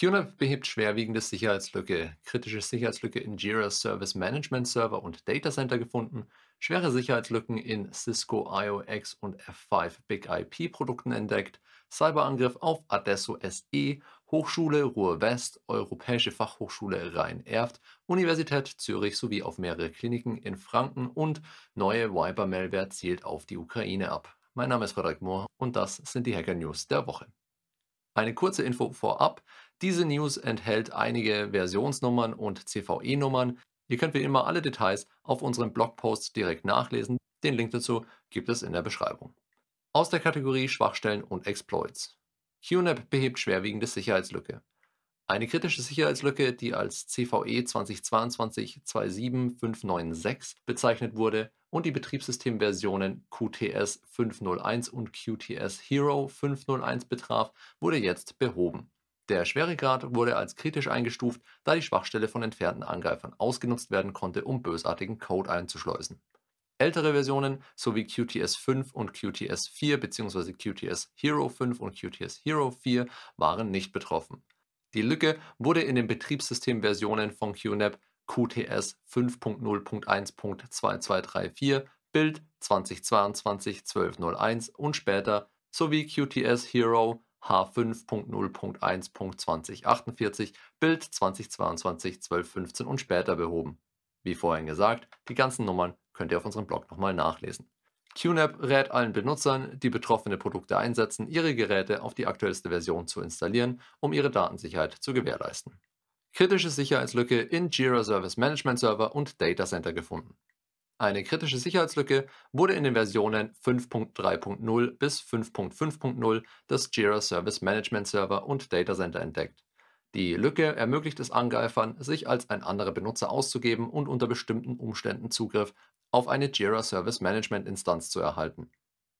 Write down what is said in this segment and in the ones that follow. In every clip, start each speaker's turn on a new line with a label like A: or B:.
A: QNAP behebt schwerwiegende Sicherheitslücke, kritische Sicherheitslücke in Jira Service Management Server und Data Center gefunden, schwere Sicherheitslücken in Cisco IOX und F5 Big IP Produkten entdeckt, Cyberangriff auf Adesso SE, Hochschule Ruhr-West, Europäische Fachhochschule Rhein-Erft, Universität Zürich sowie auf mehrere Kliniken in Franken und neue Viber-Malware zielt auf die Ukraine ab. Mein Name ist Frederik Mohr und das sind die Hacker News der Woche. Eine kurze Info vorab. Diese News enthält einige Versionsnummern und CVE-Nummern. Ihr könnt wie immer alle Details auf unserem Blogpost direkt nachlesen. Den Link dazu gibt es in der Beschreibung. Aus der Kategorie Schwachstellen und Exploits. QNAP behebt schwerwiegende Sicherheitslücke. Eine kritische Sicherheitslücke, die als CVE 2022-27596 bezeichnet wurde und die Betriebssystemversionen QTS 501 und QTS Hero 501 betraf, wurde jetzt behoben. Der Schweregrad wurde als kritisch eingestuft, da die Schwachstelle von entfernten Angreifern ausgenutzt werden konnte, um bösartigen Code einzuschleusen. Ältere Versionen sowie QTS 5 und QTS 4 bzw. QTS Hero 5 und QTS Hero 4 waren nicht betroffen. Die Lücke wurde in den Betriebssystemversionen von QNAP QTS 5.0.1.2234 Bild 2022-1201 und später sowie QTS Hero H5.0.1.2048 Bild 2022-1215 und später behoben. Wie vorhin gesagt, die ganzen Nummern könnt ihr auf unserem Blog nochmal nachlesen. QNAP rät allen Benutzern, die betroffene Produkte einsetzen, ihre Geräte auf die aktuellste Version zu installieren, um ihre Datensicherheit zu gewährleisten. Kritische Sicherheitslücke in Jira Service Management Server und Data Center gefunden. Eine kritische Sicherheitslücke wurde in den Versionen 5.3.0 bis 5.5.0 des Jira Service Management Server und Data Center entdeckt. Die Lücke ermöglicht es Angreifern, sich als ein anderer Benutzer auszugeben und unter bestimmten Umständen Zugriff auf eine Jira Service Management Instanz zu erhalten.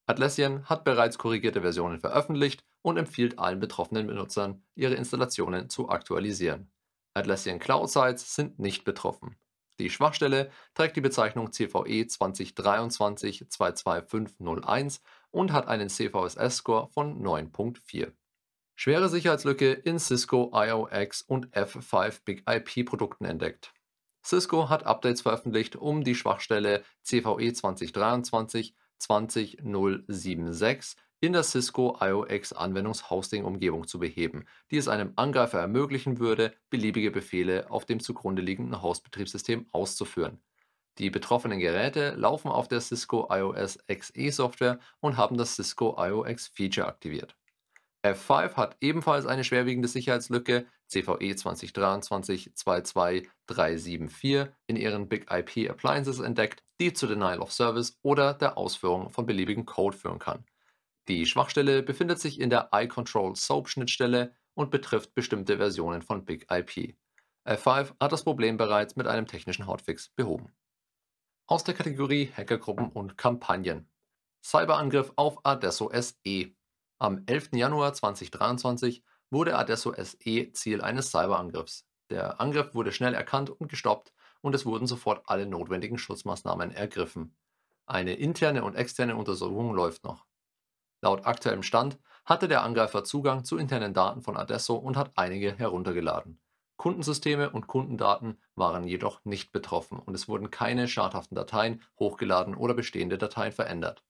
A: Atlassian hat bereits korrigierte Versionen veröffentlicht und empfiehlt allen betroffenen Benutzern, ihre Installationen zu aktualisieren. Atlassian Cloud Sites sind nicht betroffen. Die Schwachstelle trägt die Bezeichnung CVE 2023-22501 und hat einen CVSS-Score von 9.4. Schwere Sicherheitslücke in Cisco IOX und F5 Big IP Produkten entdeckt. Cisco hat Updates veröffentlicht, um die Schwachstelle CVE 2023 20076 in der Cisco IOX Anwendungs-Hosting-Umgebung zu beheben, die es einem Angreifer ermöglichen würde, beliebige Befehle auf dem zugrunde liegenden Host-Betriebssystem auszuführen. Die betroffenen Geräte laufen auf der Cisco IOS XE Software und haben das Cisco IOX Feature aktiviert. F5 hat ebenfalls eine schwerwiegende Sicherheitslücke CVE 2023-22374 in ihren Big IP Appliances entdeckt, die zu Denial of Service oder der Ausführung von beliebigen Code führen kann. Die Schwachstelle befindet sich in der iControl SOAP Schnittstelle und betrifft bestimmte Versionen von Big IP. F5 hat das Problem bereits mit einem technischen Hotfix behoben. Aus der Kategorie Hackergruppen und Kampagnen. Cyberangriff auf Adesso SE am 11. Januar 2023 wurde Adesso SE Ziel eines Cyberangriffs. Der Angriff wurde schnell erkannt und gestoppt und es wurden sofort alle notwendigen Schutzmaßnahmen ergriffen. Eine interne und externe Untersuchung läuft noch. Laut aktuellem Stand hatte der Angreifer Zugang zu internen Daten von Adesso und hat einige heruntergeladen. Kundensysteme und Kundendaten waren jedoch nicht betroffen und es wurden keine schadhaften Dateien hochgeladen oder bestehende Dateien verändert.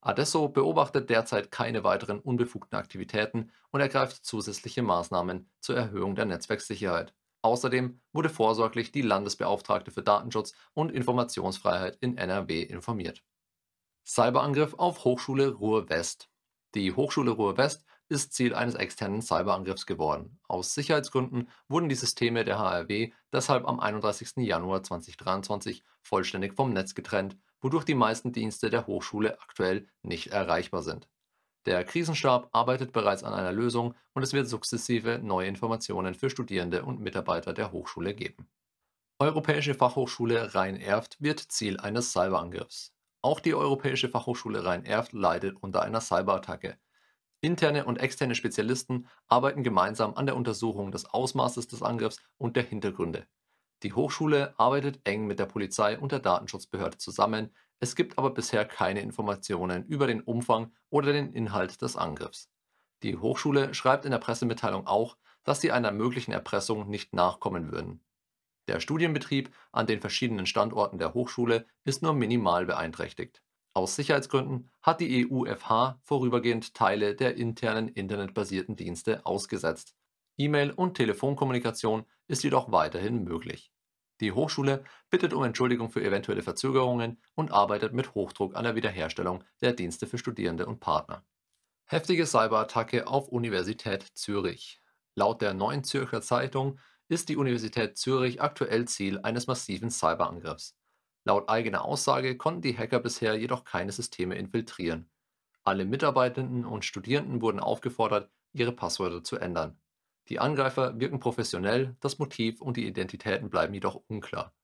A: Adesso beobachtet derzeit keine weiteren unbefugten Aktivitäten und ergreift zusätzliche Maßnahmen zur Erhöhung der Netzwerksicherheit. Außerdem wurde vorsorglich die Landesbeauftragte für Datenschutz und Informationsfreiheit in NRW informiert. Cyberangriff auf Hochschule Ruhr-West. Die Hochschule Ruhr-West ist Ziel eines externen Cyberangriffs geworden. Aus Sicherheitsgründen wurden die Systeme der HRW deshalb am 31. Januar 2023 vollständig vom Netz getrennt wodurch die meisten Dienste der Hochschule aktuell nicht erreichbar sind. Der Krisenstab arbeitet bereits an einer Lösung und es wird sukzessive neue Informationen für Studierende und Mitarbeiter der Hochschule geben. Europäische Fachhochschule Rhein-Erft wird Ziel eines Cyberangriffs. Auch die Europäische Fachhochschule Rhein-Erft leidet unter einer Cyberattacke. Interne und externe Spezialisten arbeiten gemeinsam an der Untersuchung des Ausmaßes des Angriffs und der Hintergründe. Die Hochschule arbeitet eng mit der Polizei und der Datenschutzbehörde zusammen, es gibt aber bisher keine Informationen über den Umfang oder den Inhalt des Angriffs. Die Hochschule schreibt in der Pressemitteilung auch, dass sie einer möglichen Erpressung nicht nachkommen würden. Der Studienbetrieb an den verschiedenen Standorten der Hochschule ist nur minimal beeinträchtigt. Aus Sicherheitsgründen hat die EUFH vorübergehend Teile der internen internetbasierten Dienste ausgesetzt. E-Mail und Telefonkommunikation ist jedoch weiterhin möglich. Die Hochschule bittet um Entschuldigung für eventuelle Verzögerungen und arbeitet mit Hochdruck an der Wiederherstellung der Dienste für Studierende und Partner. Heftige Cyberattacke auf Universität Zürich. Laut der Neuen Zürcher Zeitung ist die Universität Zürich aktuell Ziel eines massiven Cyberangriffs. Laut eigener Aussage konnten die Hacker bisher jedoch keine Systeme infiltrieren. Alle Mitarbeitenden und Studierenden wurden aufgefordert, ihre Passwörter zu ändern. Die Angreifer wirken professionell, das Motiv und die Identitäten bleiben jedoch unklar.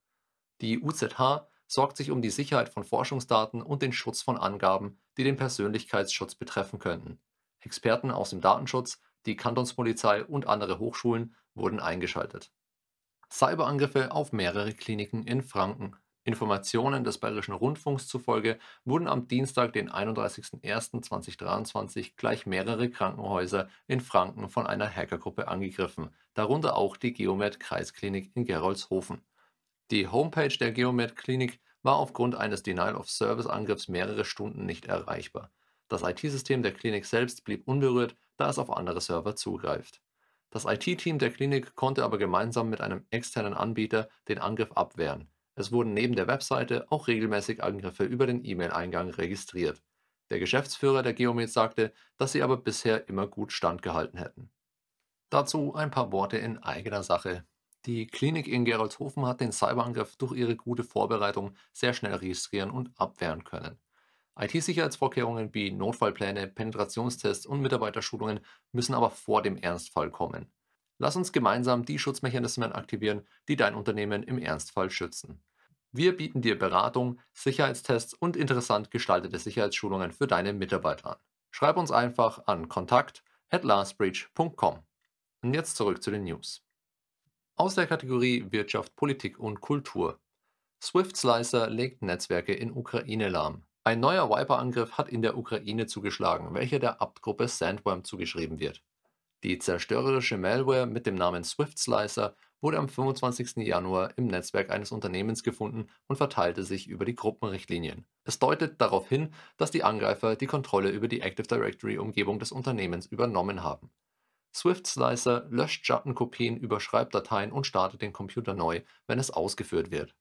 A: Die UZH sorgt sich um die Sicherheit von Forschungsdaten und den Schutz von Angaben, die den Persönlichkeitsschutz betreffen könnten. Experten aus dem Datenschutz, die Kantonspolizei und andere Hochschulen wurden eingeschaltet. Cyberangriffe auf mehrere Kliniken in Franken. Informationen des Bayerischen Rundfunks zufolge wurden am Dienstag, den 31.01.2023, gleich mehrere Krankenhäuser in Franken von einer Hackergruppe angegriffen, darunter auch die Geomed Kreisklinik in Gerolzhofen. Die Homepage der Geomed Klinik war aufgrund eines Denial-of-Service-Angriffs mehrere Stunden nicht erreichbar. Das IT-System der Klinik selbst blieb unberührt, da es auf andere Server zugreift. Das IT-Team der Klinik konnte aber gemeinsam mit einem externen Anbieter den Angriff abwehren. Es wurden neben der Webseite auch regelmäßig Angriffe über den E-Mail-Eingang registriert. Der Geschäftsführer der Geomed sagte, dass sie aber bisher immer gut standgehalten hätten. Dazu ein paar Worte in eigener Sache. Die Klinik in Gerolzhofen hat den Cyberangriff durch ihre gute Vorbereitung sehr schnell registrieren und abwehren können. IT-Sicherheitsvorkehrungen wie Notfallpläne, Penetrationstests und Mitarbeiterschulungen müssen aber vor dem Ernstfall kommen. Lass uns gemeinsam die Schutzmechanismen aktivieren, die dein Unternehmen im Ernstfall schützen. Wir bieten dir Beratung, Sicherheitstests und interessant gestaltete Sicherheitsschulungen für deine Mitarbeiter an. Schreib uns einfach an kontakt at lastbreach.com. Und jetzt zurück zu den News. Aus der Kategorie Wirtschaft, Politik und Kultur. Swift Slicer legt Netzwerke in Ukraine lahm. Ein neuer Viper-Angriff hat in der Ukraine zugeschlagen, welcher der Abt-Gruppe Sandworm zugeschrieben wird. Die zerstörerische Malware mit dem Namen Swift Slicer wurde am 25. Januar im Netzwerk eines Unternehmens gefunden und verteilte sich über die Gruppenrichtlinien. Es deutet darauf hin, dass die Angreifer die Kontrolle über die Active Directory-Umgebung des Unternehmens übernommen haben. Swift Slicer löscht Schattenkopien, überschreibt Dateien und startet den Computer neu, wenn es ausgeführt wird.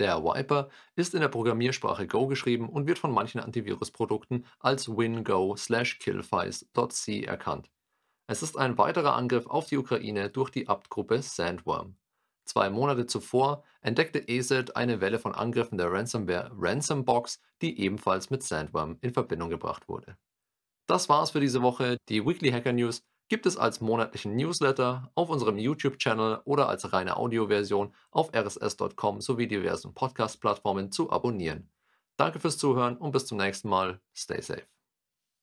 A: Der Wiper ist in der Programmiersprache Go geschrieben und wird von manchen Antivirusprodukten als wingo/killfiles.c erkannt. Es ist ein weiterer Angriff auf die Ukraine durch die Abt-Gruppe Sandworm. Zwei Monate zuvor entdeckte ESET eine Welle von Angriffen der Ransomware Ransombox, die ebenfalls mit Sandworm in Verbindung gebracht wurde. Das war's für diese Woche. Die Weekly Hacker News gibt es als monatlichen Newsletter auf unserem YouTube-Channel oder als reine Audioversion auf rss.com sowie diversen Podcast-Plattformen zu abonnieren. Danke fürs Zuhören und bis zum nächsten Mal. Stay safe.